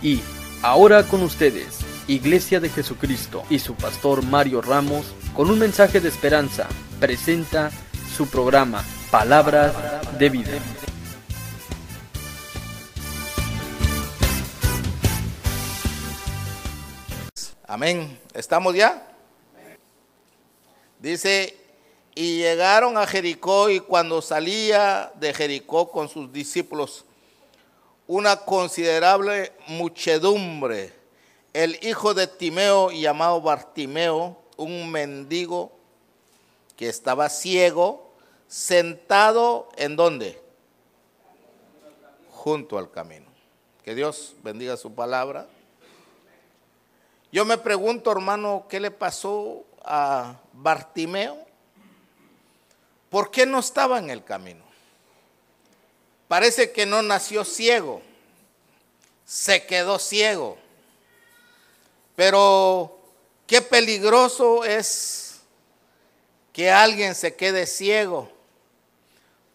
Y ahora con ustedes, Iglesia de Jesucristo y su pastor Mario Ramos, con un mensaje de esperanza, presenta su programa Palabras de Vida. Amén. ¿Estamos ya? Dice, y llegaron a Jericó y cuando salía de Jericó con sus discípulos, una considerable muchedumbre, el hijo de Timeo llamado Bartimeo, un mendigo que estaba ciego, sentado en dónde? Junto al camino. Que Dios bendiga su palabra. Yo me pregunto, hermano, ¿qué le pasó a Bartimeo? ¿Por qué no estaba en el camino? Parece que no nació ciego, se quedó ciego. Pero qué peligroso es que alguien se quede ciego,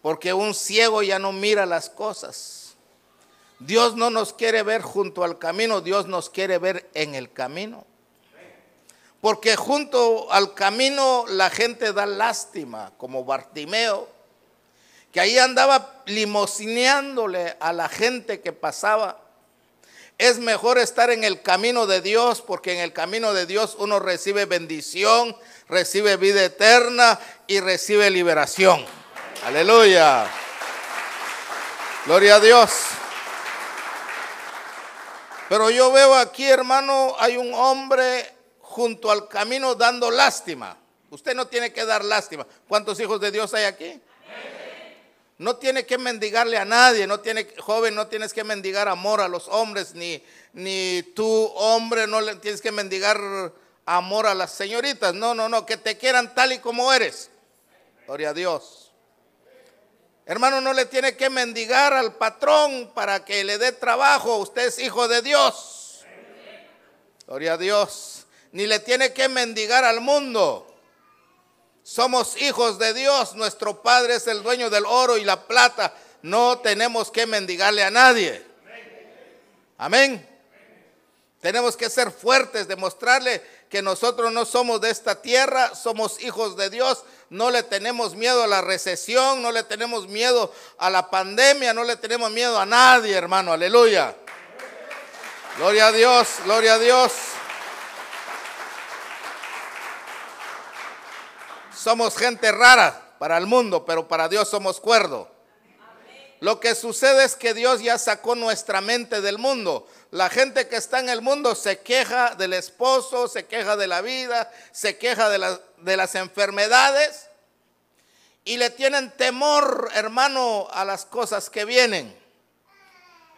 porque un ciego ya no mira las cosas. Dios no nos quiere ver junto al camino, Dios nos quiere ver en el camino. Porque junto al camino la gente da lástima, como Bartimeo, que ahí andaba limosineándole a la gente que pasaba. Es mejor estar en el camino de Dios, porque en el camino de Dios uno recibe bendición, recibe vida eterna y recibe liberación. Aleluya. Gloria a Dios. Pero yo veo aquí, hermano, hay un hombre junto al camino dando lástima. Usted no tiene que dar lástima. ¿Cuántos hijos de Dios hay aquí? No tiene que mendigarle a nadie, no tiene, joven, no tienes que mendigar amor a los hombres, ni, ni tú, hombre, no le tienes que mendigar amor a las señoritas. No, no, no, que te quieran tal y como eres. Gloria a Dios. Hermano, no le tiene que mendigar al patrón para que le dé trabajo. Usted es hijo de Dios. Gloria a Dios. Ni le tiene que mendigar al mundo. Somos hijos de Dios. Nuestro Padre es el dueño del oro y la plata. No tenemos que mendigarle a nadie. Amén. Tenemos que ser fuertes, demostrarle que nosotros no somos de esta tierra, somos hijos de Dios, no le tenemos miedo a la recesión, no le tenemos miedo a la pandemia, no le tenemos miedo a nadie, hermano, aleluya. Gloria a Dios, gloria a Dios. Somos gente rara para el mundo, pero para Dios somos cuerdo. Lo que sucede es que Dios ya sacó nuestra mente del mundo. La gente que está en el mundo se queja del esposo, se queja de la vida, se queja de, de las enfermedades y le tienen temor, hermano, a las cosas que vienen.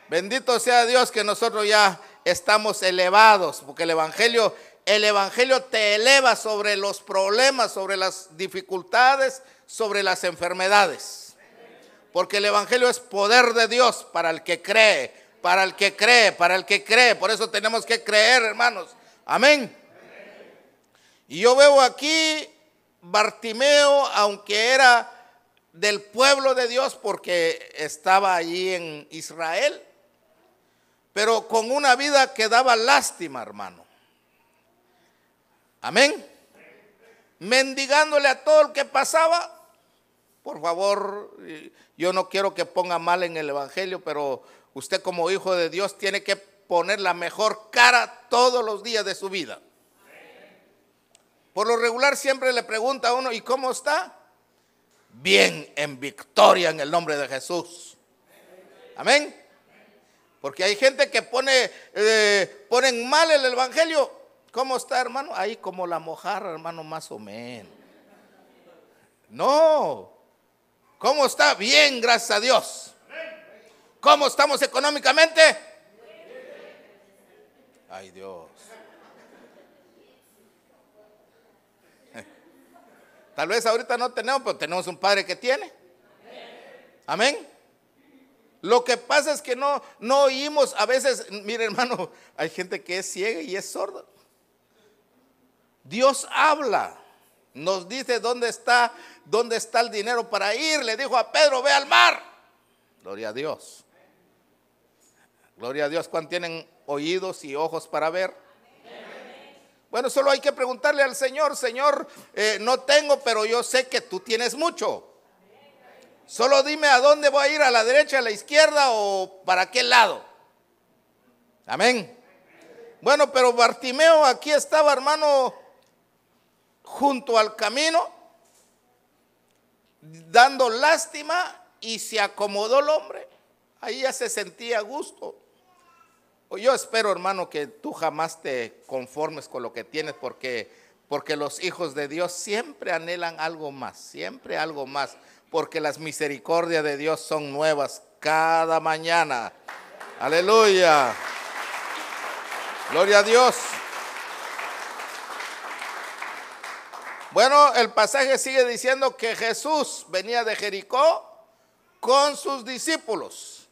Bendito sea Dios que nosotros ya estamos elevados, porque el Evangelio, el Evangelio te eleva sobre los problemas, sobre las dificultades, sobre las enfermedades. Porque el Evangelio es poder de Dios para el que cree, para el que cree, para el que cree. Por eso tenemos que creer, hermanos. Amén. Y yo veo aquí Bartimeo, aunque era del pueblo de Dios porque estaba allí en Israel, pero con una vida que daba lástima, hermano. Amén. Mendigándole a todo el que pasaba. Por favor, yo no quiero que ponga mal en el Evangelio, pero usted como hijo de Dios tiene que poner la mejor cara todos los días de su vida. Por lo regular siempre le pregunta a uno, ¿y cómo está? Bien, en victoria en el nombre de Jesús. Amén. Porque hay gente que pone, eh, ponen mal el Evangelio. ¿Cómo está, hermano? Ahí como la mojarra, hermano, más o menos. No, ¿Cómo está? Bien, gracias a Dios. ¿Cómo estamos económicamente? Ay Dios. Tal vez ahorita no tenemos, pero tenemos un padre que tiene. Amén. Lo que pasa es que no, no oímos, a veces, mire hermano, hay gente que es ciega y es sorda. Dios habla nos dice dónde está, dónde está el dinero para ir. Le dijo a Pedro, ve al mar. Gloria a Dios. Gloria a Dios. ¿Cuántos tienen oídos y ojos para ver. Bueno, solo hay que preguntarle al Señor, Señor, eh, no tengo, pero yo sé que tú tienes mucho. Solo dime a dónde voy a ir, a la derecha, a la izquierda o para qué lado. Amén. Bueno, pero Bartimeo aquí estaba, hermano, junto al camino, dando lástima y se acomodó el hombre. Ahí ya se sentía a gusto. Yo espero, hermano, que tú jamás te conformes con lo que tienes porque porque los hijos de Dios siempre anhelan algo más, siempre algo más, porque las misericordias de Dios son nuevas cada mañana. Aleluya. Gloria a Dios. Bueno, el pasaje sigue diciendo que Jesús venía de Jericó con sus discípulos.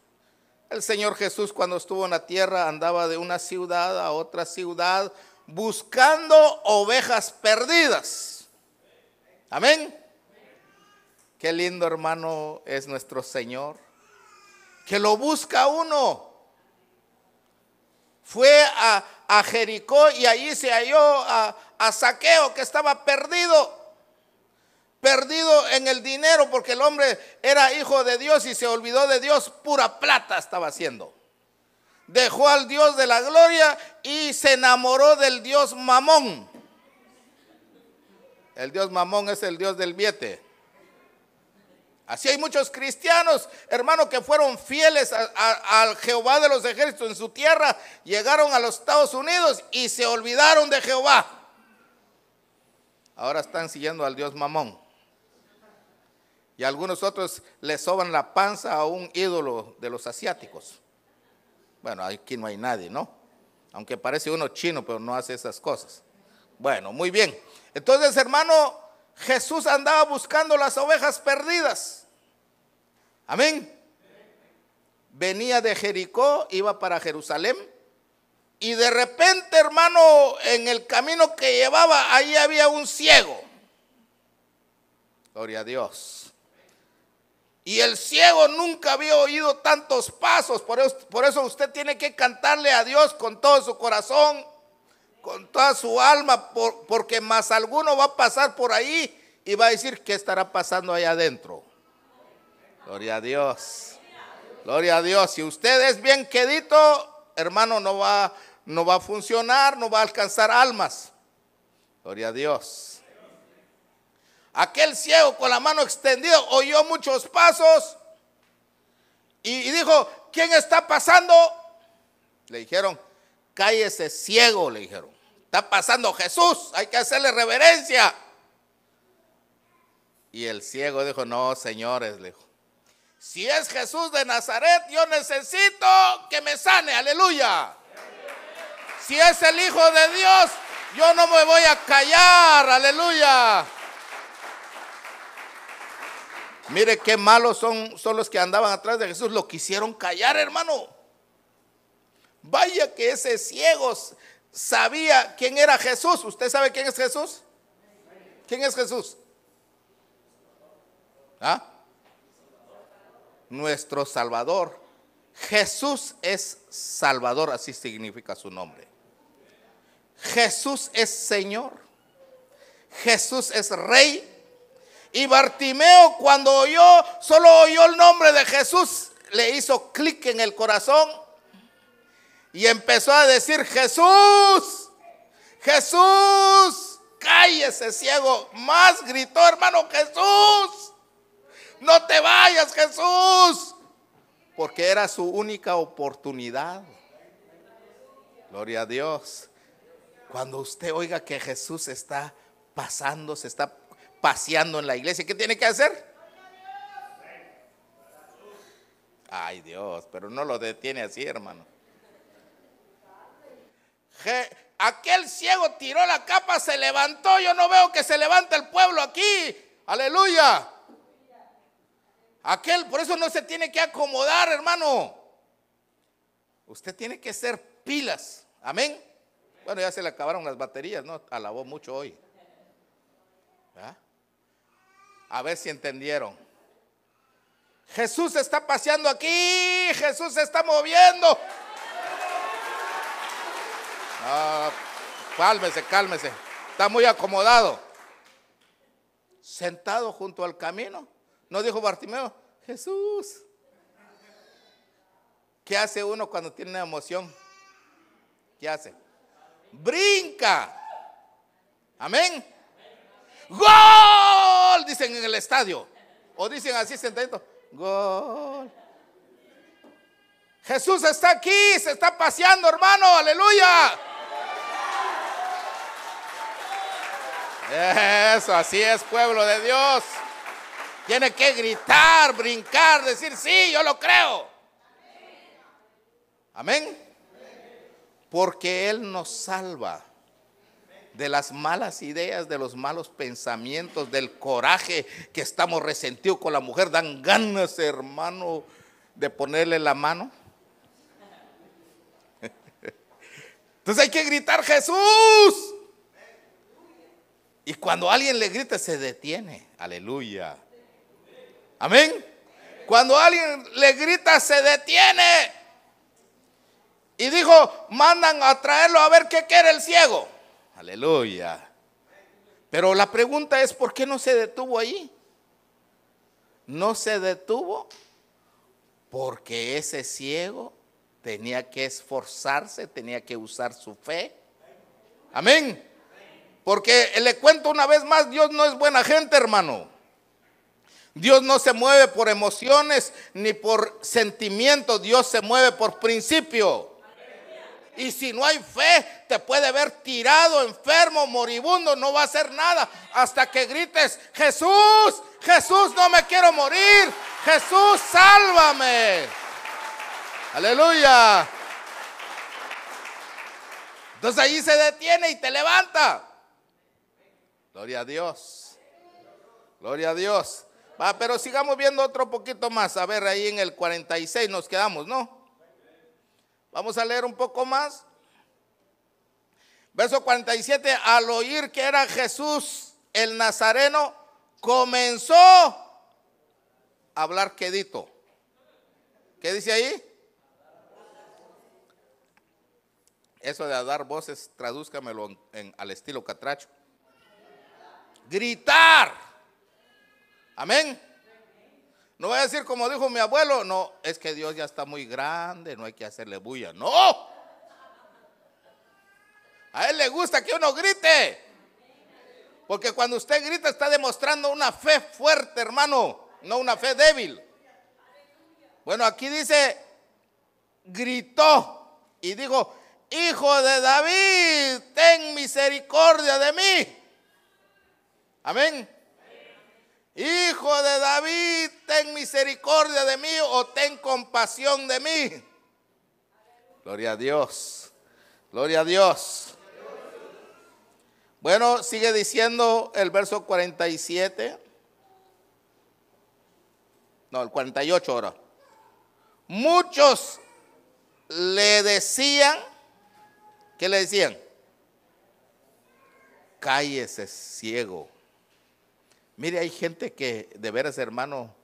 El Señor Jesús cuando estuvo en la tierra andaba de una ciudad a otra ciudad buscando ovejas perdidas. Amén. Qué lindo hermano es nuestro Señor. Que lo busca uno. Fue a, Jericó y allí se halló a, a Saqueo que estaba perdido. Perdido en el dinero porque el hombre era hijo de Dios y se olvidó de Dios. Pura plata estaba haciendo dejó al Dios de la gloria y se enamoró del Dios Mamón. El Dios Mamón es el Dios del biete. Así hay muchos cristianos, hermanos, que fueron fieles al Jehová de los ejércitos en su tierra, llegaron a los Estados Unidos y se olvidaron de Jehová. Ahora están siguiendo al Dios Mamón. Y algunos otros le soban la panza a un ídolo de los asiáticos. Bueno, aquí no hay nadie, ¿no? Aunque parece uno chino, pero no hace esas cosas. Bueno, muy bien. Entonces, hermano, Jesús andaba buscando las ovejas perdidas. Amén. Venía de Jericó, iba para Jerusalén. Y de repente, hermano, en el camino que llevaba, ahí había un ciego. Gloria a Dios. Y el ciego nunca había oído tantos pasos. Por eso, por eso, usted tiene que cantarle a Dios con todo su corazón, con toda su alma, porque más alguno va a pasar por ahí y va a decir qué estará pasando allá adentro. Gloria a Dios. Gloria a Dios. Si usted es bien quedito, hermano, no va, no va a funcionar, no va a alcanzar almas. Gloria a Dios. Aquel ciego con la mano extendida oyó muchos pasos y, dijo, ¿quién está pasando? Le dijeron, cállese ciego, le dijeron. Está pasando Jesús, hay que hacerle reverencia. Y el ciego dijo, no, señores, le dijo, si es Jesús de Nazaret, yo necesito que me sane, aleluya. Si es el Hijo de Dios, yo no me voy a callar, aleluya. Mire qué malos son, son los que andaban atrás de Jesús. Lo quisieron callar, hermano. Vaya que ese ciego sabía quién era Jesús. ¿Usted sabe quién es Jesús? ¿Quién es Jesús? ¿Ah? Nuestro Salvador. Jesús es Salvador, así significa su nombre. Jesús es Señor. Jesús es Rey y Bartimeo cuando oyó, solo oyó el nombre de Jesús, le hizo clic en el corazón y empezó a decir, Jesús, Jesús, cállese ciego. Más gritó, hermano, Jesús, no te vayas, Jesús. Porque era su única oportunidad. Gloria a Dios. Cuando usted oiga que Jesús está pasando, se está paseando en la iglesia. ¿Qué tiene que hacer? Ay Dios, pero no lo detiene así, hermano. aquel ciego tiró la capa, se levantó. Yo no veo que se levante el pueblo aquí. Aleluya. Aquel, por eso no se tiene que acomodar, hermano. Usted tiene que ser pilas. Amén. Bueno, ya se le acabaron las baterías, ¿no? Alabó mucho hoy. A ver si entendieron. Jesús está paseando aquí, Jesús se está moviendo. Ah, cálmese, cálmese. Está muy acomodado. Sentado junto al camino. No dijo Bartimeo, Jesús. ¿Qué hace uno cuando tiene una emoción? ¿Qué hace? Brinca. Amén. Gol, dicen en el estadio. O dicen así sentadito. Gol. Jesús está aquí, se está paseando, hermano. Aleluya. Eso, así es, pueblo de Dios. Tiene que gritar, brincar, decir, sí, yo lo creo. Amén. Porque Él nos salva de las malas ideas, de los malos pensamientos, del coraje que estamos resentidos con la mujer. Dan ganas, hermano, de ponerle la mano. Entonces hay que gritar Jesús. Y cuando alguien le grita, se detiene. Aleluya. Amén. Cuando alguien le grita, se detiene. Y dijo, mandan a traerlo a ver qué quiere el ciego. Aleluya. Pero la pregunta es, ¿por qué no se detuvo ahí? No se detuvo porque ese ciego tenía que esforzarse, tenía que usar su fe. Amén. Porque le cuento una vez más, Dios no es buena gente, hermano. Dios no se mueve por emociones ni por sentimientos, Dios se mueve por principio. Y si no hay fe, te puede ver tirado, enfermo, moribundo, no va a hacer nada hasta que grites, Jesús, Jesús, no me quiero morir, Jesús, sálvame. Aleluya. Entonces ahí se detiene y te levanta. Gloria a Dios. Gloria a Dios. Va, pero sigamos viendo otro poquito más. A ver, ahí en el 46 nos quedamos, ¿no? Vamos a leer un poco más. Verso 47, al oír que era Jesús el Nazareno, comenzó a hablar quedito. ¿Qué dice ahí? Eso de dar voces, tradúzcamelo al estilo catracho. Gritar. Amén. No voy a decir como dijo mi abuelo, no, es que Dios ya está muy grande, no hay que hacerle bulla. No. A Él le gusta que uno grite. Porque cuando usted grita está demostrando una fe fuerte, hermano, no una fe débil. Bueno, aquí dice, gritó y dijo, Hijo de David, ten misericordia de mí. Amén. Hijo de David, ten misericordia de mí o ten compasión de mí. Gloria a Dios. Gloria a Dios. Bueno, sigue diciendo el verso 47. No, el 48 ahora. Muchos le decían, ¿qué le decían? Cállese ciego. Mire, hay gente que de veras, hermano,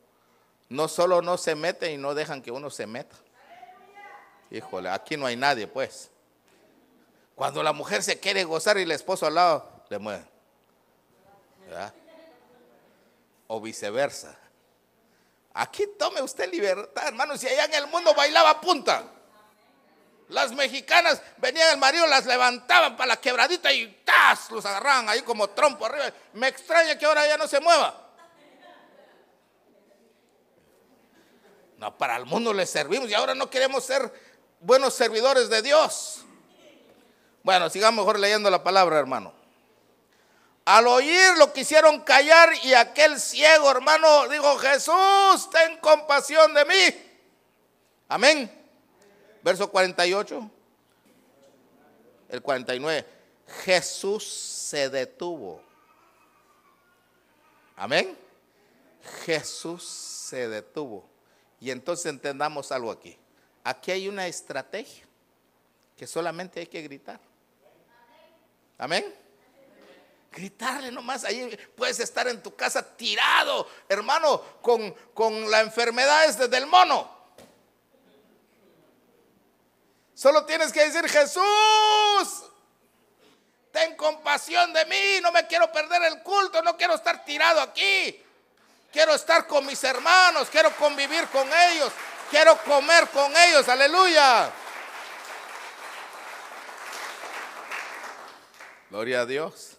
no solo no se mete y no dejan que uno se meta. Híjole, aquí no hay nadie, pues. Cuando la mujer se quiere gozar y el esposo al lado, le mueve. O viceversa. Aquí tome usted libertad, hermano. Si allá en el mundo bailaba punta. Las mexicanas venían el marido, las levantaban para la quebradita y ¡tas! los agarraban ahí como trompo arriba. Me extraña que ahora ya no se mueva. No, para el mundo le servimos y ahora no queremos ser buenos servidores de Dios. Bueno, sigamos mejor leyendo la palabra, hermano. Al oír lo quisieron callar y aquel ciego, hermano, dijo, Jesús, ten compasión de mí. Amén verso 48, el 49. Jesús se detuvo. Amén. Jesús se detuvo. Y entonces entendamos algo aquí. Aquí hay una estrategia que solamente hay que gritar. Amén. Gritarle nomás, ahí puedes estar en tu casa tirado, hermano, con, con la enfermedad desde el mono. Solo tienes que decir, Jesús, ten compasión de mí, no me quiero perder el culto, no quiero estar tirado aquí. Quiero estar con mis hermanos, quiero convivir con ellos, quiero comer con ellos, aleluya. Gloria a Dios.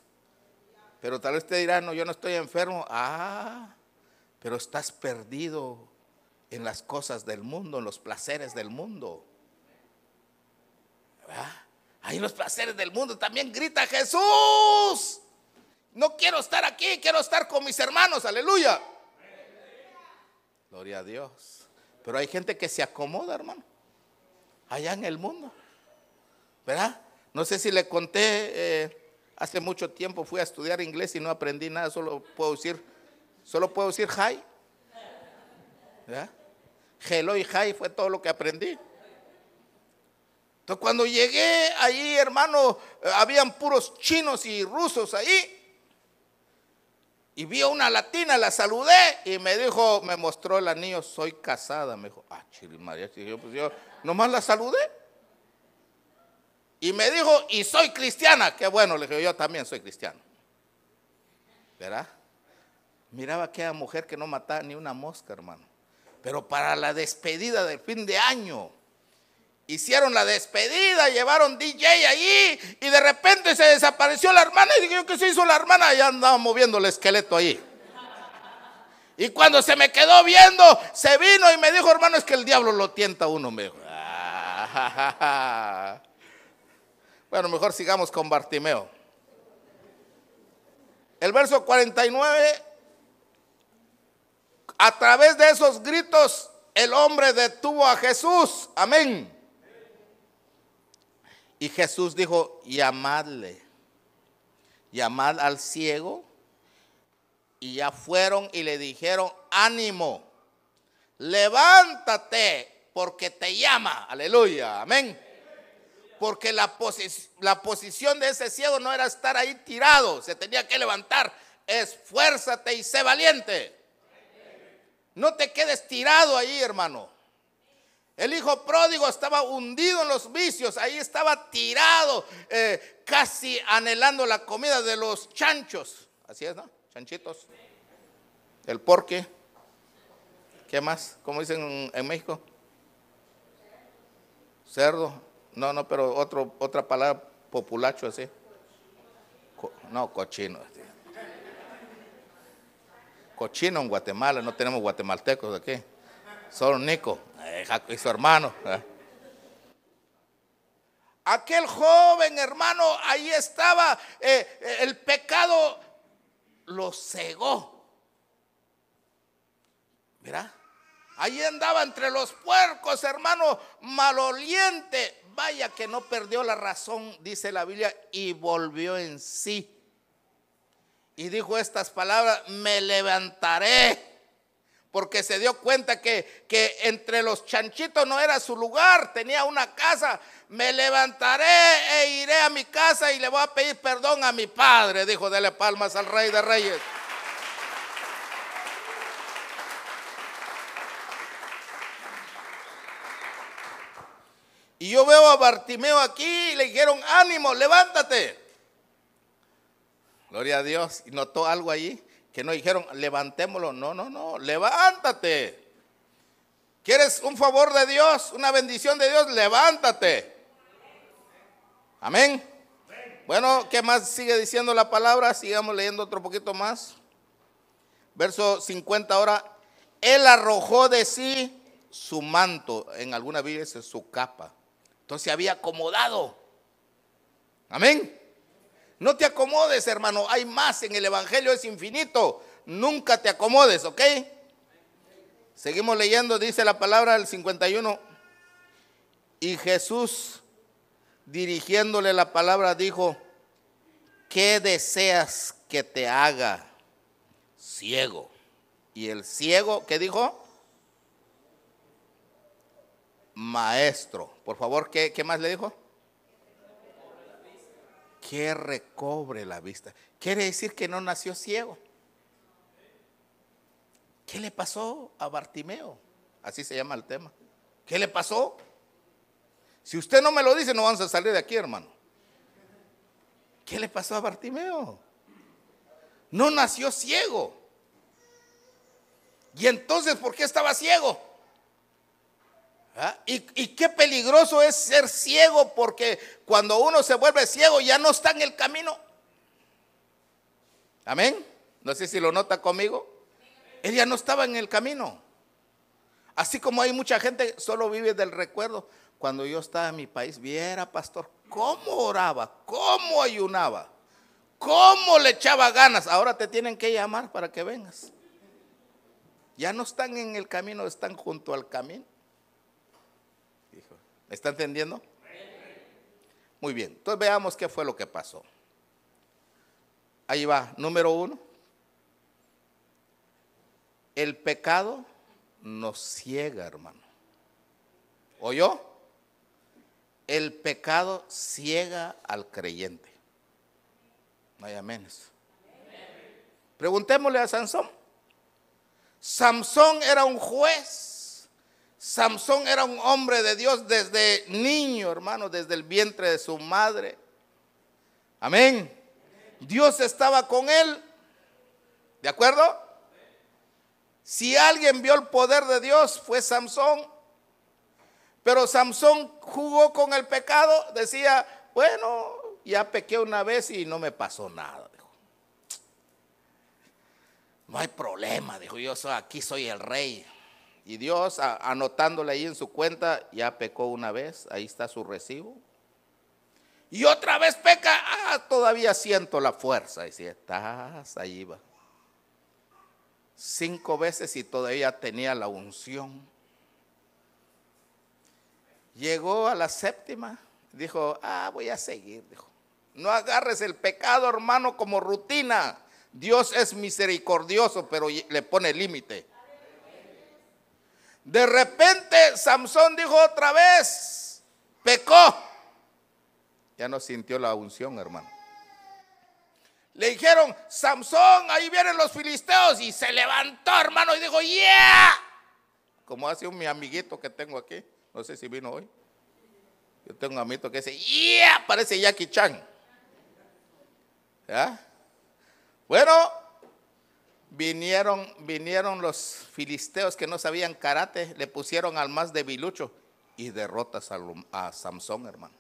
Pero tal vez te dirán, no, yo no estoy enfermo. Ah, pero estás perdido en las cosas del mundo, en los placeres del mundo. Ahí los placeres del mundo también grita Jesús. No quiero estar aquí, quiero estar con mis hermanos, aleluya. Gloria a Dios. Pero hay gente que se acomoda, hermano, allá en el mundo. ¿Verdad? No sé si le conté, eh, hace mucho tiempo fui a estudiar inglés y no aprendí nada, solo puedo decir, solo puedo decir hi. ¿Verdad? Hello y hi fue todo lo que aprendí. Entonces cuando llegué allí, hermano, eh, habían puros chinos y rusos ahí. Y vi a una latina, la saludé y me dijo, me mostró el anillo, soy casada. Me dijo, ah, María, yo, pues yo nomás la saludé. Y me dijo, y soy cristiana. Qué bueno, le dije, yo también soy cristiano. ¿Verdad? Miraba aquella mujer que no mataba ni una mosca, hermano. Pero para la despedida del fin de año, hicieron la despedida, llevaron DJ allí y de repente se desapareció la hermana y dije, ¿qué se hizo la hermana? Ya andaba moviendo el esqueleto ahí. Y cuando se me quedó viendo, se vino y me dijo, hermano, es que el diablo lo tienta a uno. Me bueno, mejor sigamos con Bartimeo. El verso 49, a través de esos gritos, el hombre detuvo a Jesús. Amén. Y Jesús dijo, llamadle, llamad al ciego. Y ya fueron y le dijeron, ánimo, levántate porque te llama. Aleluya, amén. Porque la, la posición de ese ciego no era estar ahí tirado, se tenía que levantar. Esfuérzate y sé valiente. No te quedes tirado ahí, hermano. El hijo pródigo estaba hundido en los vicios, ahí estaba tirado, eh, casi anhelando la comida de los chanchos. Así es, ¿no? Chanchitos. El porque. ¿Qué más? ¿Cómo dicen en México? Cerdo. No, no, pero otro, otra palabra populacho así. no, cochino. Cochino en Guatemala, no tenemos guatemaltecos aquí. Solo Nico y su hermano. Aquel joven hermano, ahí estaba, eh, eh, el pecado lo cegó. Mira, ahí andaba entre los puercos, hermano, maloliente. Vaya que no perdió la razón, dice la Biblia, y volvió en sí. Y dijo estas palabras, me levantaré porque se dio cuenta que, que, entre los chanchitos no era su lugar, tenía una casa. Me levantaré e iré a mi casa y le voy a pedir perdón a mi padre, dijo, dele palmas al rey de reyes. Y yo veo a Bartimeo aquí y le dijeron, ánimo, levántate. Gloria a Dios. Y notó algo allí que no dijeron, levantémoslo. No, no, no, levántate. ¿Quieres un favor de Dios, una bendición de Dios? Levántate. Amén. Bueno, ¿qué más sigue diciendo la palabra? Sigamos leyendo otro poquito más. Verso 50 ahora. Él arrojó de sí su manto. En alguna Biblia es su capa. Entonces se había acomodado. Amén. No te acomodes, hermano. Hay más en el Evangelio, es infinito. Nunca te acomodes, ¿ok? Seguimos leyendo, dice la palabra del 51. Y Jesús, dirigiéndole la palabra, dijo, ¿qué deseas que te haga ciego? Y el ciego, ¿qué dijo? Maestro. Por favor, ¿qué, qué más le dijo? Que recobre la vista. Quiere decir que no nació ciego. ¿Qué le pasó a Bartimeo? Así se llama el tema. ¿Qué le pasó? Si usted no me lo dice, no vamos a salir de aquí, hermano. ¿Qué le pasó a Bartimeo? No nació ciego. Y entonces, ¿por qué estaba ciego? ¿Ah? ¿Y, ¿Y, qué peligroso es ser ciego porque cuando uno se vuelve ciego ya no está en el camino. Amén. No sé si lo nota conmigo. Él ya no estaba en el camino. Así como hay mucha gente solo vive del recuerdo. Cuando yo estaba en mi país, viera, pastor, cómo oraba, cómo ayunaba, cómo le echaba ganas. Ahora te tienen que llamar para que vengas. Ya no están en el camino, están junto al camino. ¿Me está entendiendo? Muy bien, entonces veamos qué fue lo que pasó. Ahí va, número uno. El pecado nos ciega, hermano. ¿Oyó? El pecado ciega al creyente. No hay aménes. Preguntémosle a Sansón. Samson era un juez. Samson era un hombre de Dios desde niño, hermano, desde el vientre de su madre. Amén. Dios estaba con él. ¿De acuerdo? Si alguien vio el poder de Dios fue Samson. Pero Samson jugó con el pecado, decía, bueno, ya pequé una vez y no me pasó nada. No hay problema, dijo yo, aquí soy el rey. Y Dios, anotándole ahí en su cuenta, ya pecó una vez, ahí está su recibo. Y otra vez peca, ah, todavía siento la fuerza. Y si estás, ahí va. Cinco veces y todavía tenía la unción. Llegó a la séptima, dijo, ah, voy a seguir. No agarres el pecado, hermano, como rutina. Dios es misericordioso, pero le pone límite. De repente Samson dijo otra vez, pecó. Ya no sintió la unción, hermano. Le dijeron, Samson, ahí vienen los filisteos. Y se levantó, hermano, y dijo, yeah. Como hace un mi amiguito que tengo aquí. No sé si vino hoy. Yo tengo un amiguito que dice, yeah, parece Jackie Chan. ¿Ya? Bueno, vinieron, vinieron los filisteos que no sabían karate, le pusieron al más debilucho y derrotas a, a Samson, hermano.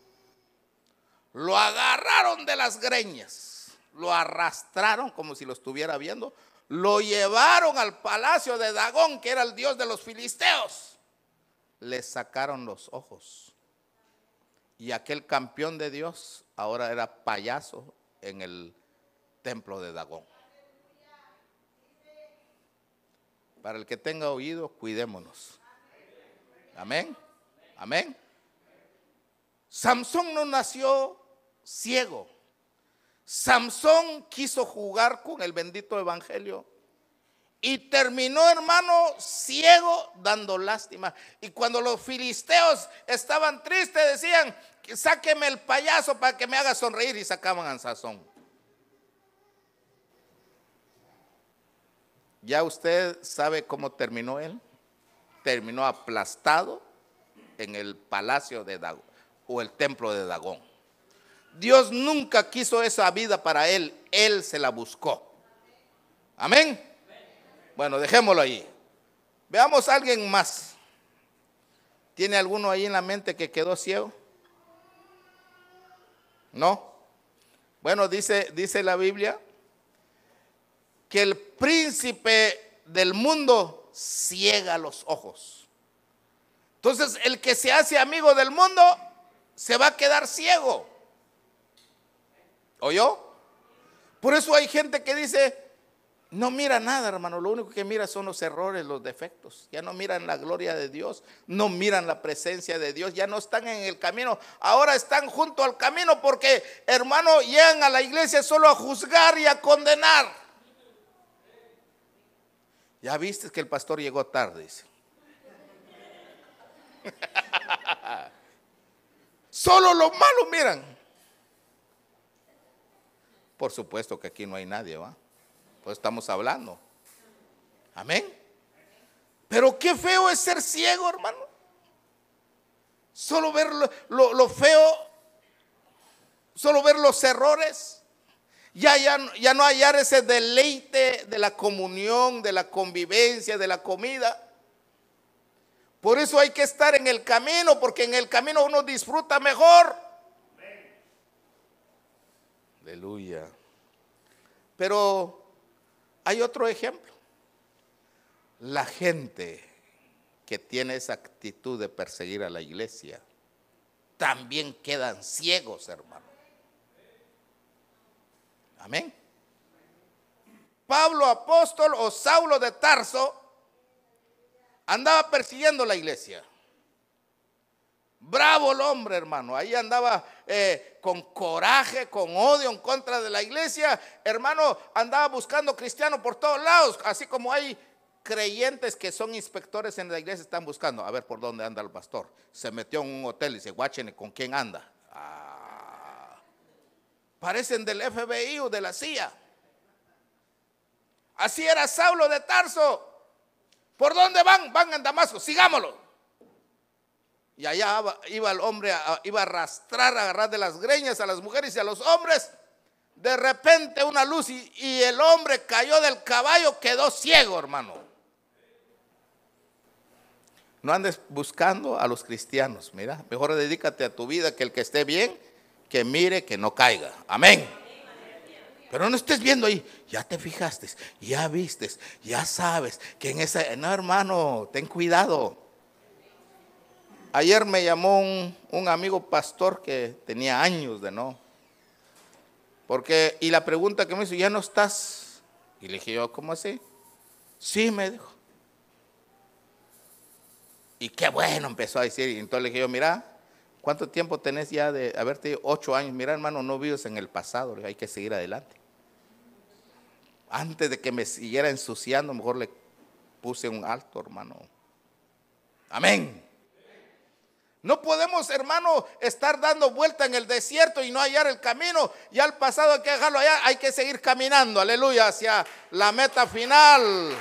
Lo agarraron de las greñas, lo arrastraron como si lo estuviera viendo, lo llevaron al palacio de Dagón, que era el dios de los filisteos. Le sacaron los ojos. Y aquel campeón de Dios ahora era payaso en el templo de Dagón. Para el que tenga oído, cuidémonos. Amén. Amén. Samson no nació ciego. Samson quiso jugar con el bendito evangelio y terminó, hermano, ciego, dando lástima. Y cuando los filisteos estaban tristes, decían, sáqueme el payaso para que me haga sonreír y sacaban a Sansón. Ya usted sabe cómo terminó él. Terminó aplastado en el palacio de Dagón o el templo de Dagón. Dios nunca quiso esa vida para él, él se la buscó. Amén. Bueno, dejémoslo ahí. Veamos a alguien más. ¿Tiene alguno ahí en la mente que quedó ciego? ¿No? Bueno, dice, dice la Biblia que el príncipe del mundo ciega los ojos. Entonces, el que se hace amigo del mundo se va a quedar ciego. ¿Oyó? Por eso hay gente que dice, no mira nada, hermano, lo único que mira son los errores, los defectos. Ya no miran la gloria de Dios, no miran la presencia de Dios, ya no están en el camino, ahora están junto al camino porque, hermano, llegan a la iglesia solo a juzgar y a condenar. Ya viste que el pastor llegó tarde. Solo lo malo miran. Por supuesto que aquí no hay nadie, ¿va? Pues estamos hablando. Amén. Pero qué feo es ser ciego, hermano. Solo ver lo, feo, solo ver los errores. Ya, ya, ya no hallar ese deleite de la comunión, de la convivencia, de la comida. Por eso hay que estar en el camino, porque en el camino uno disfruta mejor. Aleluya. Pero hay otro ejemplo. La gente que tiene esa actitud de perseguir a la iglesia también quedan ciegos, hermano. Amén. Pablo apóstol o Saulo de Tarso andaba persiguiendo la iglesia. Bravo el hombre, hermano. Ahí andaba eh, con coraje, con odio en contra de la iglesia. Hermano, andaba buscando cristianos por todos lados. Así como hay creyentes que son inspectores en la iglesia, están buscando a ver por dónde anda el pastor. Se metió en un hotel y dice, guáchenle con quién anda. Ah, parecen del FBI o de la CIA. Así era Saulo de Tarso. ¿Por dónde van? Van en Damasco, sigámoslo. Y allá iba el hombre, iba a arrastrar, a agarrar de las greñas a las mujeres y a los hombres. De repente una luz y el hombre cayó del caballo, quedó ciego, hermano. No andes buscando a los cristianos, mira, mejor dedícate a tu vida, que el que esté bien, que mire que no caiga. Amén. Pero no estés viendo ahí, ya te fijaste, ya vistes, ya sabes que en esa, no hermano, ten cuidado. Ayer me llamó un, amigo pastor que tenía años de no. Porque, y la pregunta que me hizo, ¿ya no estás? Y le dije yo, ¿cómo así? Sí, me dijo. Y qué bueno empezó a decir. Y entonces le dije yo, mira, ¿cuánto tiempo tenés ya de haberte ocho años? Mira, hermano, no vives en el pasado, hay que seguir adelante antes de que me siguiera ensuciando, mejor le puse un alto, hermano. Amén. No podemos, hermano, estar dando vuelta en el desierto y no hallar el camino. Ya al pasado hay que dejarlo allá, hay que seguir caminando, aleluya, hacia la meta final.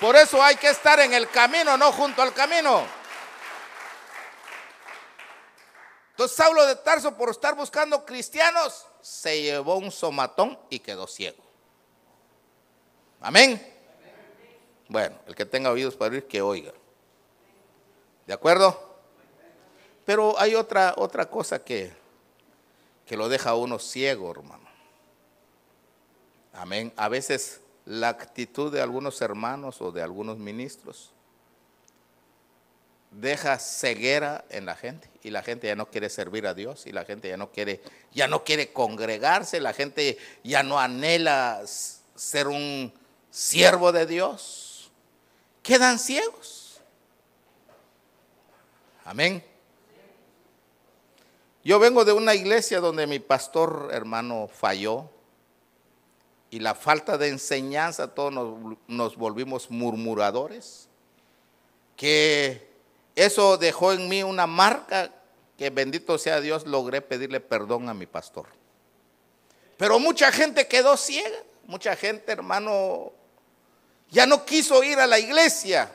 Por eso hay que estar en el camino, no junto al camino. Entonces Saulo de Tarso, por estar buscando cristianos, se llevó un somatón y quedó ciego. Amén. Bueno, el que tenga oídos para oír, que oiga. ¿De acuerdo? Pero hay otra, otra cosa que, que lo deja uno ciego, hermano. Amén. A veces la actitud de algunos hermanos o de algunos ministros deja ceguera en la gente y la gente ya no quiere servir a Dios y la gente ya no quiere ya no quiere congregarse, la gente ya no anhela ser un siervo de Dios, quedan ciegos. Amén. Yo vengo de una iglesia donde mi pastor hermano falló y la falta de enseñanza, todos nos, volvimos murmuradores, que eso dejó en mí una marca que bendito sea Dios, logré pedirle perdón a mi pastor. Pero mucha gente quedó ciega, mucha gente hermano ya no quiso ir a la iglesia.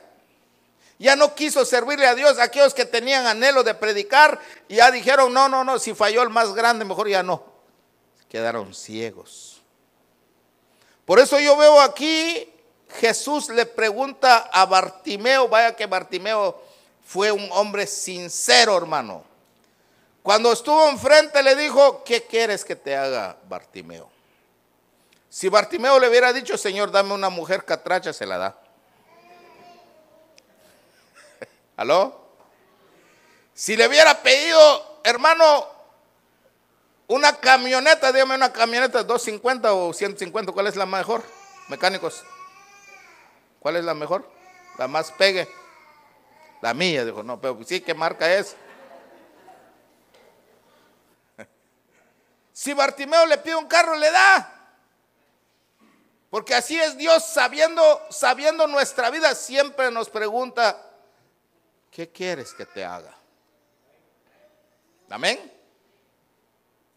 Ya no quiso servirle a Dios. Aquellos que tenían anhelo de predicar, ya dijeron, no, no, no, si falló el más grande, mejor ya no. Quedaron ciegos. Por eso yo veo aquí, Jesús le pregunta a Bartimeo, vaya que Bartimeo fue un hombre sincero, hermano. Cuando estuvo enfrente le dijo, ¿qué quieres que te haga, Bartimeo? Si Bartimeo le hubiera dicho, Señor, dame una mujer catracha, se la da. ¿Aló? Si le hubiera pedido, hermano, una camioneta, dígame una camioneta 250 o 150, ¿cuál es la mejor? Mecánicos. ¿Cuál es la mejor? La más pegue. La mía, dijo, no, pero sí, ¿qué marca es? Si Bartimeo le pide un carro, le da. Porque así es Dios, sabiendo, sabiendo nuestra vida, siempre nos pregunta, ¿qué quieres que te haga? Amén.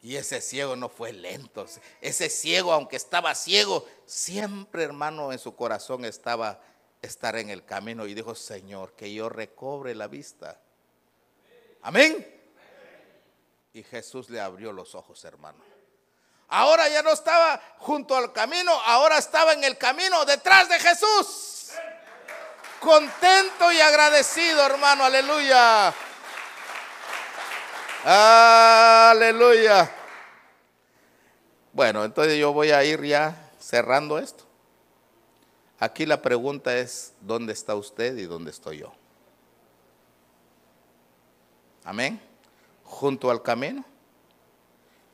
Y ese ciego no fue lento. Ese ciego, aunque estaba ciego, siempre, hermano, en su corazón estaba estar en el camino y dijo, Señor, que yo recobre la vista. Amén. Y Jesús le abrió los ojos, hermano. Ahora ya no estaba junto al camino, ahora estaba en el camino detrás de Jesús. Contento y agradecido, hermano, aleluya. Aleluya. Bueno, entonces yo voy a ir ya cerrando esto. Aquí la pregunta es, ¿dónde está usted y dónde estoy yo? Amén. Junto al camino.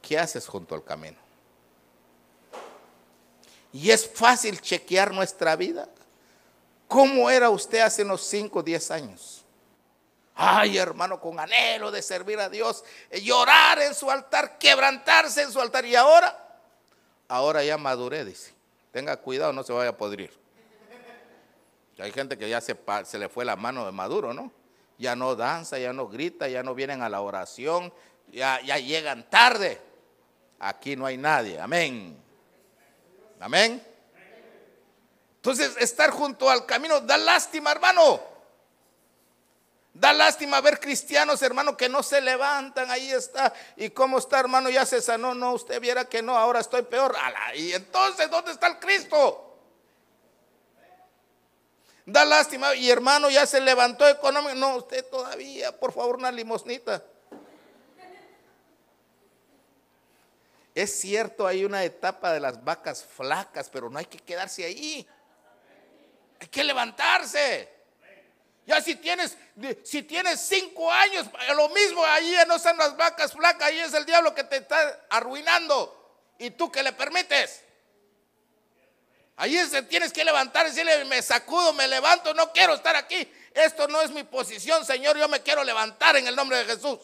¿Qué haces junto al camino? Y es fácil chequear nuestra vida. ¿Cómo era usted hace unos 5 o 10 años? Ay, hermano, con anhelo de servir a Dios, eh, llorar en su altar, quebrantarse en su altar. Y ahora, ahora ya maduré, dice. Tenga cuidado, no se vaya a podrir. Hay gente que ya se, le fue la mano de Maduro, ¿no? Ya no danza, ya no grita, ya no vienen a la oración, ya, ya llegan tarde. Aquí no hay nadie, amén. Amén. Entonces, estar junto al camino da lástima, hermano. Da lástima ver cristianos, hermano, que no se levantan. Ahí está. ¿Y cómo está, hermano? Ya se sanó. No, usted viera que no, ahora estoy peor. Y entonces, ¿dónde está el Cristo? Da lástima. Y hermano, ya se levantó económico. No, usted todavía, por favor, una limosnita. Es cierto, hay una etapa de las vacas flacas, pero no hay que quedarse ahí. Hay que levantarse. Ya si tienes, si tienes cinco años, lo mismo, ahí no están las vacas flacas, ahí es el diablo que te está arruinando. Y tú que le permites. Ahí es, tienes que levantar y decirle, me sacudo, me levanto, no quiero estar aquí. Esto no es mi posición, Señor, yo me quiero levantar en el nombre de Jesús.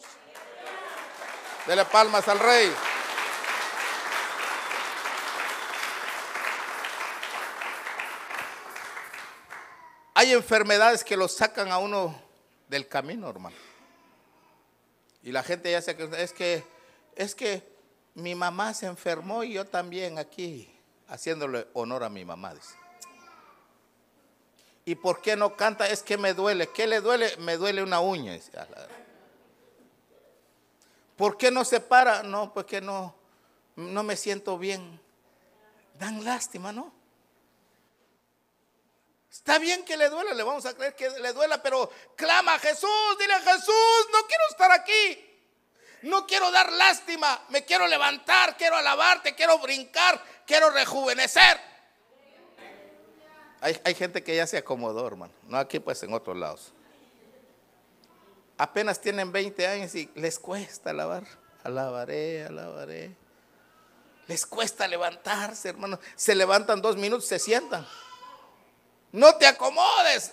Dele palmas al rey. Hay enfermedades que lo sacan a uno del camino, hermano. Y la gente ya se es que es que mi mamá se enfermó y yo también aquí haciéndole honor a mi mamá. ¿Y por qué no canta? Es que me duele. ¿Qué le duele? Me duele una uña. ¿Por qué no se para? No, porque no, no me siento bien. Dan lástima, ¿no? Está bien que le duela, le vamos a creer que le duela, pero clama a Jesús, dile a Jesús, no quiero estar aquí. No quiero dar lástima, me quiero levantar, quiero alabarte, quiero brincar, quiero rejuvenecer. Hay, hay, gente que ya se acomodó, hermano. No aquí, pues en otros lados. Apenas tienen 20 años y les cuesta alabar. Alabaré, alabaré. Les cuesta levantarse, hermano. Se levantan dos minutos, se sientan. No te acomodes.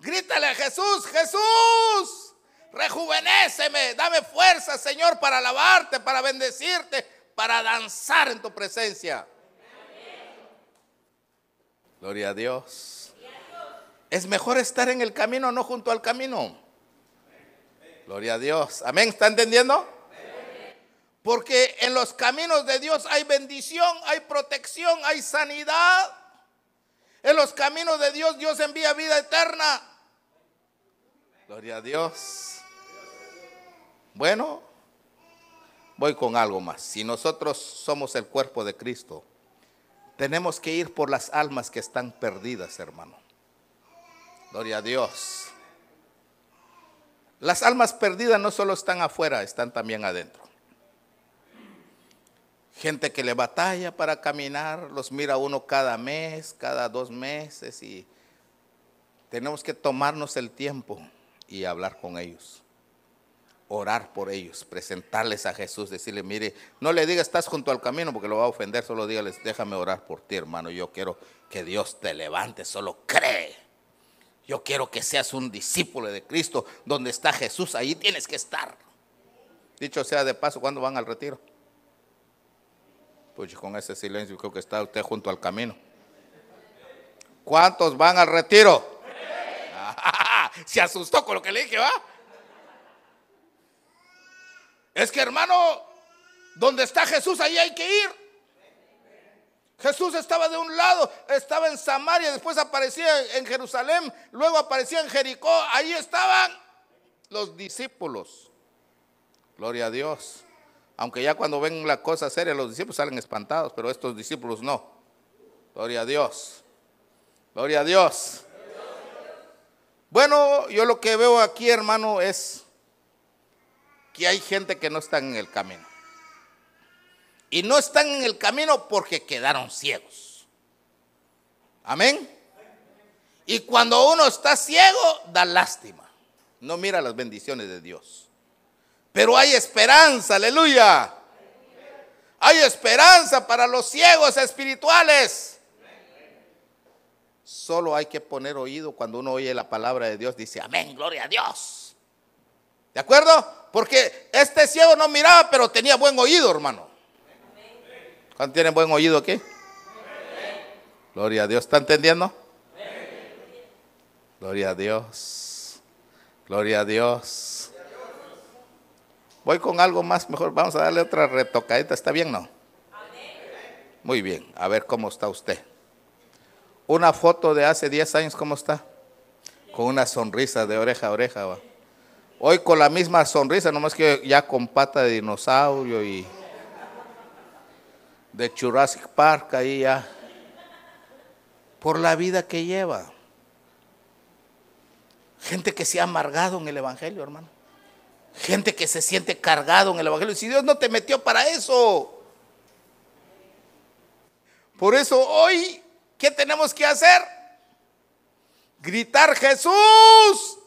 Grítale a Jesús, Jesús, rejuvenéceme, dame fuerza, Señor, para alabarte, para bendecirte, para danzar en tu presencia. Gloria a Dios. Es mejor estar en el camino, no junto al camino. Gloria a Dios. Amén. ¿Está entendiendo? Porque en los caminos de Dios hay bendición, hay protección, hay sanidad. En los caminos de Dios, Dios envía vida eterna. Gloria a Dios. Bueno, voy con algo más. Si nosotros somos el cuerpo de Cristo, tenemos que ir por las almas que están perdidas, hermano. Gloria a Dios. Las almas perdidas no solo están afuera, están también adentro gente que le batalla para caminar, los mira uno cada mes, cada dos meses y tenemos que tomarnos el tiempo y hablar con ellos, orar por ellos, presentarles a Jesús, decirle, mire, no le diga estás junto al camino porque lo va a ofender, solo dígales, déjame orar por ti hermano, yo quiero que Dios te levante, solo cree. Yo quiero que seas un discípulo de Cristo, donde está Jesús, ahí tienes que estar. Dicho sea de paso, ¿cuándo van al retiro? Pues con ese silencio creo que está usted junto al camino. ¿Cuántos van al retiro? Se asustó con lo que le dije, ¿va? Es que hermano, donde está Jesús, ahí hay que ir. Jesús estaba de un lado, estaba en Samaria, después aparecía en Jerusalén, luego aparecía en Jericó, ahí estaban los discípulos. Gloria a Dios. Aunque ya cuando ven la cosa seria, los discípulos salen espantados, pero estos discípulos no. Gloria a Dios. Gloria a Dios. Bueno, yo lo que veo aquí, hermano, es que hay gente que no está en el camino. Y no están en el camino porque quedaron ciegos. Amén. Y cuando uno está ciego, da lástima. No mira las bendiciones de Dios. Pero hay esperanza, aleluya. Hay esperanza para los ciegos espirituales. Solo hay que poner oído cuando uno oye la palabra de Dios. Dice, amén, gloria a Dios. ¿De acuerdo? Porque este ciego no miraba, pero tenía buen oído, hermano. ¿Cuántos tienen buen oído aquí? Gloria a Dios. ¿Está entendiendo? Gloria a Dios. Gloria a Dios. Voy con algo más, mejor vamos a darle otra retocadita. ¿Está bien, no? Muy bien. A ver cómo está usted. Una foto de hace 10 años, ¿cómo está? Con una sonrisa de oreja a oreja. ¿va? Hoy con la misma sonrisa, nomás que ya con pata de dinosaurio y de Jurassic Park ahí ya. Por la vida que lleva. Gente que se ha amargado en el Evangelio, hermano. Gente que se siente cargado en el Evangelio. Si Dios no te metió para eso. Por eso hoy, ¿qué tenemos que hacer? Gritar Jesús.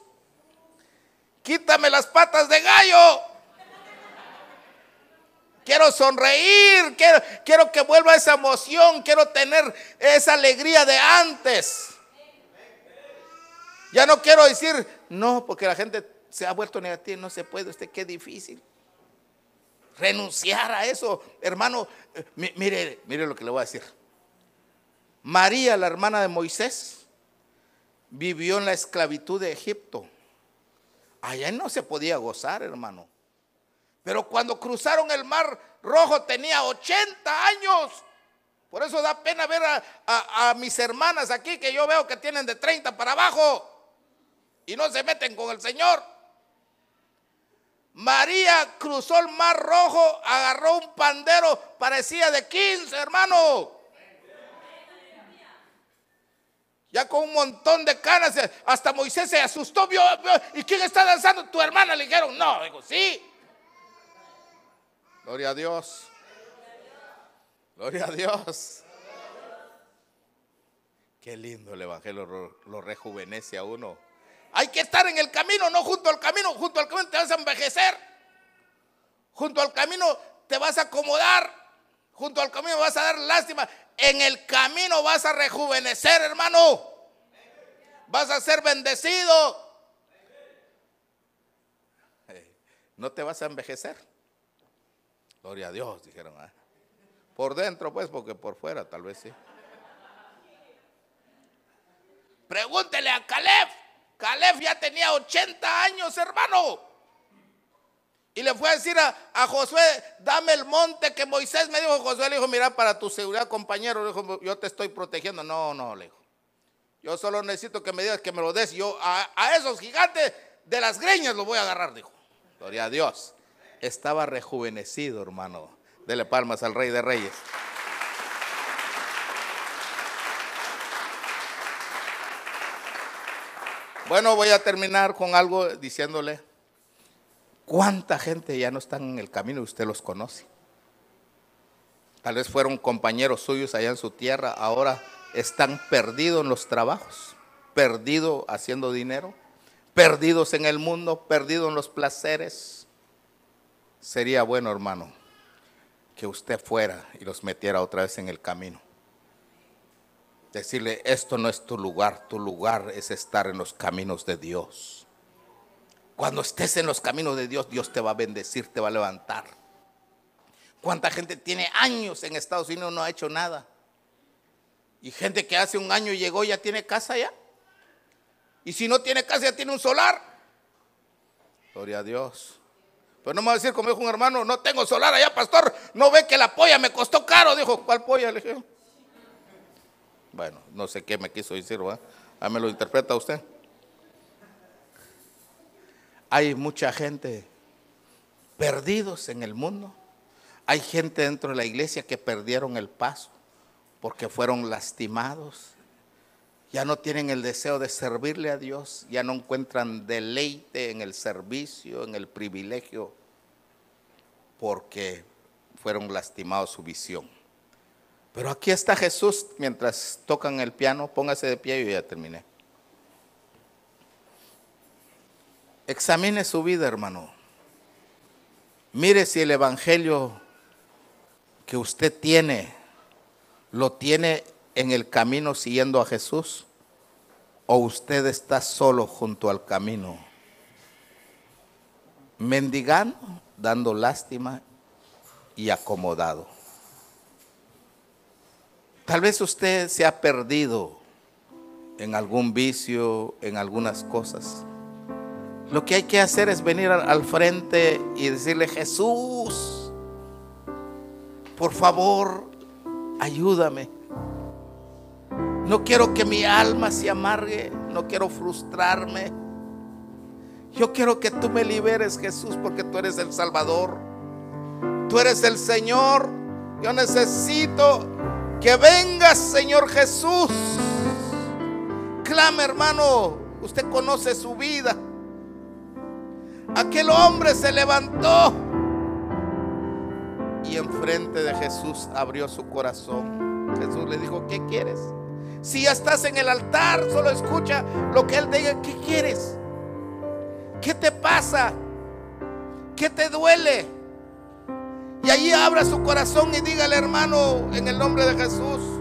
Quítame las patas de gallo. Quiero sonreír, quiero, quiero que vuelva esa emoción, quiero tener esa alegría de antes. Ya no quiero decir, no, porque la gente se ha vuelto negativa, no se puede, usted qué difícil. Renunciar a eso, hermano, eh, mire, mire lo que le voy a decir. María, la hermana de Moisés, vivió en la esclavitud de Egipto. Allá no se podía gozar, hermano. Pero cuando cruzaron el mar rojo tenía 80 años. Por eso da pena ver a, a, mis hermanas aquí que yo veo que tienen de 30 para abajo y no se meten con el Señor. María cruzó el mar rojo, agarró un pandero, parecía de 15, hermano. Ya con un montón de canas, hasta Moisés se asustó, vio, ¿y quién está danzando? Tu hermana le dijeron, no, digo, sí. Gloria a Dios. Gloria a Dios. Qué lindo el Evangelio lo rejuvenece a uno. Hay que estar en el camino, no junto al camino. Junto al camino te vas a envejecer. Junto al camino te vas a acomodar. Junto al camino vas a dar lástima. En el camino vas a rejuvenecer, hermano. Vas a ser bendecido. No te vas a envejecer. Gloria a Dios, dijeron. ¿eh? Por dentro, pues, porque por fuera tal vez sí. Pregúntele a Caleb. Caleb ya tenía 80 años, hermano. Y le fue a decir a, Josué, dame el monte que Moisés me dijo. Josué le dijo, mira, para tu seguridad, compañero, yo te estoy protegiendo. No, no, le dijo. Yo solo necesito que me digas que me lo des. Yo a, a esos gigantes de las greñas los voy a agarrar, dijo. Gloria a Dios. Estaba rejuvenecido, hermano. Dele palmas al rey de reyes. Bueno, voy a terminar con algo diciéndole, ¿cuánta gente ya no están en el camino y usted los conoce? Tal vez fueron compañeros suyos allá en su tierra, ahora están perdidos en los trabajos, perdidos haciendo dinero, perdidos en el mundo, perdidos en los placeres. Sería bueno, hermano, que usted fuera y los metiera otra vez en el camino decirle, esto no es tu lugar, tu lugar es estar en los caminos de Dios. Cuando estés en los caminos de Dios, Dios te va a bendecir, te va a levantar. ¿Cuánta gente tiene años en Estados Unidos no ha hecho nada? Y gente que hace un año llegó ya tiene casa ya. Y si no tiene casa ya tiene un solar. Gloria a Dios. Pues no me va a decir como dijo un hermano, no tengo solar allá, pastor. No ve que la polla me costó caro. Dijo, ¿cuál polla? Le dije, bueno, no sé qué me quiso decir, ¿verdad? A me lo interpreta usted. Hay mucha gente perdidos en el mundo, Hay gente dentro de la iglesia que perdieron el paso porque fueron lastimados. Ya no tienen el deseo de servirle a Dios, ya no encuentran deleite en el servicio, en el privilegio, porque fueron lastimados su visión. Pero aquí está Jesús mientras tocan el piano, póngase de pie y ya terminé. Examine su vida, hermano. Mire si el Evangelio que usted tiene lo tiene en el camino siguiendo a Jesús o usted está solo junto al camino, mendigando, dando lástima y acomodado. Tal vez usted se ha perdido en algún vicio, en algunas cosas. Lo que hay que hacer es venir al frente y decirle, Jesús, por favor, ayúdame. No quiero que mi alma se amargue, no quiero frustrarme. Yo quiero que tú me liberes, Jesús, porque tú eres el Salvador. Tú eres el Señor. Yo necesito que vengas, Señor Jesús. Clame, hermano. Usted conoce su vida. Aquel hombre se levantó y enfrente de Jesús abrió su corazón. Jesús le dijo, ¿qué quieres? Si ya estás en el altar, solo escucha lo que Él diga, ¿qué quieres? ¿Qué te pasa? ¿Qué te duele? Y allí abra su corazón y dígale, hermano, en el nombre de Jesús,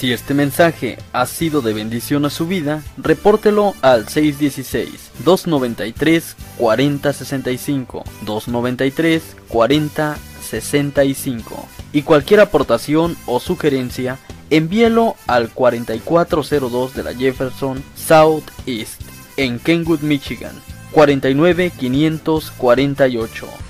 si este mensaje ha sido de bendición a su vida, repórtelo al 616-293-4065, 293-4065. Y cualquier aportación o sugerencia, envíelo al 4402 de la Jefferson South East, en Kenwood, Michigan, 49548.